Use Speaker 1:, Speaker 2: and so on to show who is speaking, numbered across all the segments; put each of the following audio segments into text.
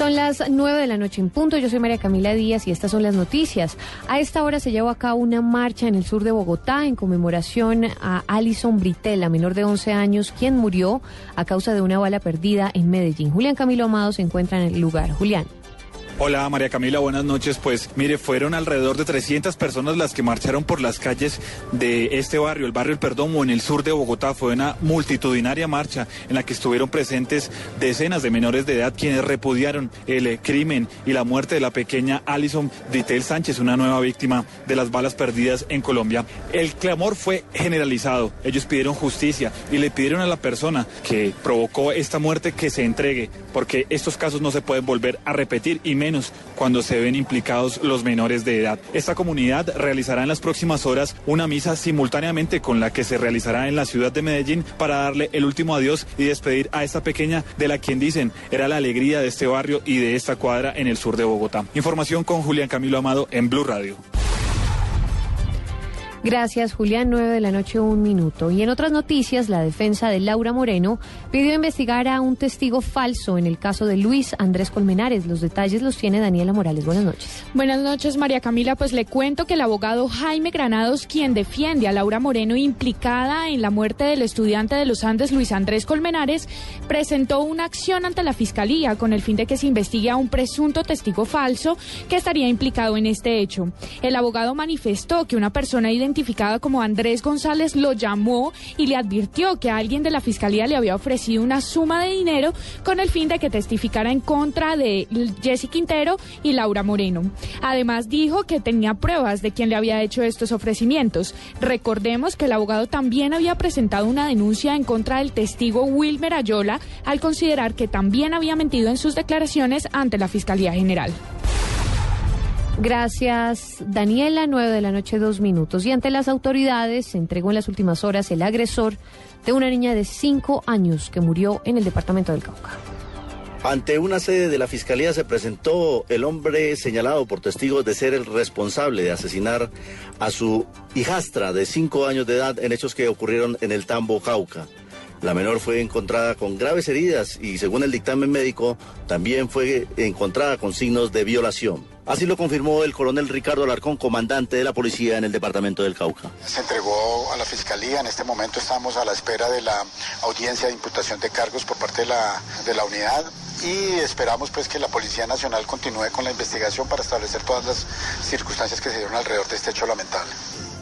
Speaker 1: Son las 9 de la noche en punto. Yo soy María Camila Díaz y estas son las noticias. A esta hora se llevó a cabo una marcha en el sur de Bogotá en conmemoración a Alison Britel, la menor de 11 años, quien murió a causa de una bala perdida en Medellín. Julián Camilo Amado se encuentra en el lugar. Julián.
Speaker 2: Hola María Camila, buenas noches. Pues mire, fueron alrededor de 300 personas las que marcharon por las calles de este barrio, el barrio El Perdomo, en el sur de Bogotá. Fue una multitudinaria marcha en la que estuvieron presentes decenas de menores de edad quienes repudiaron el eh, crimen y la muerte de la pequeña Alison Britel Sánchez, una nueva víctima de las balas perdidas en Colombia. El clamor fue generalizado. Ellos pidieron justicia y le pidieron a la persona que provocó esta muerte que se entregue, porque estos casos no se pueden volver a repetir y cuando se ven implicados los menores de edad. Esta comunidad realizará en las próximas horas una misa simultáneamente con la que se realizará en la ciudad de Medellín para darle el último adiós y despedir a esta pequeña de la quien dicen era la alegría de este barrio y de esta cuadra en el sur de Bogotá. Información con Julián Camilo Amado en Blue Radio.
Speaker 1: Gracias, Julián. 9 de la noche, un minuto. Y en otras noticias, la defensa de Laura Moreno pidió investigar a un testigo falso en el caso de Luis Andrés Colmenares. Los detalles los tiene Daniela Morales. Buenas noches.
Speaker 3: Buenas noches, María Camila. Pues le cuento que el abogado Jaime Granados, quien defiende a Laura Moreno implicada en la muerte del estudiante de los Andes, Luis Andrés Colmenares, presentó una acción ante la Fiscalía con el fin de que se investigue a un presunto testigo falso que estaría implicado en este hecho. El abogado manifestó que una persona identificada identificada como Andrés González lo llamó y le advirtió que alguien de la fiscalía le había ofrecido una suma de dinero con el fin de que testificara en contra de Jesse Quintero y Laura Moreno. Además dijo que tenía pruebas de quién le había hecho estos ofrecimientos. Recordemos que el abogado también había presentado una denuncia en contra del testigo Wilmer Ayola al considerar que también había mentido en sus declaraciones ante la Fiscalía General.
Speaker 1: Gracias, Daniela. Nueve de la noche, dos minutos. Y ante las autoridades se entregó en las últimas horas el agresor de una niña de cinco años que murió en el departamento del Cauca.
Speaker 4: Ante una sede de la Fiscalía se presentó el hombre señalado por testigos de ser el responsable de asesinar a su hijastra de cinco años de edad en hechos que ocurrieron en el Tambo Cauca. La menor fue encontrada con graves heridas y según el dictamen médico también fue encontrada con signos de violación. Así lo confirmó el coronel Ricardo Alarcón, comandante de la policía en el departamento del Cauca.
Speaker 5: Se entregó a la fiscalía. En este momento estamos a la espera de la audiencia de imputación de cargos por parte de la, de la unidad y esperamos pues que la Policía Nacional continúe con la investigación para establecer todas las circunstancias que se dieron alrededor de este hecho lamentable.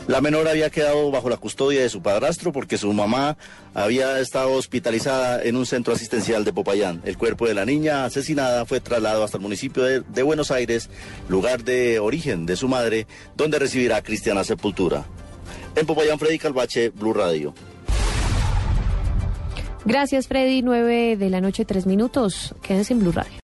Speaker 4: La menor había quedado bajo la custodia de su padrastro porque su mamá había estado hospitalizada en un centro asistencial de Popayán. El cuerpo de la niña asesinada fue trasladado hasta el municipio de, Buenos Aires, lugar de origen de su madre, donde recibirá cristiana sepultura. En Popayán, Freddy Calvache, Blue Radio.
Speaker 1: Gracias, Freddy. 9 de la noche, tres minutos. Quédense en Blue Radio.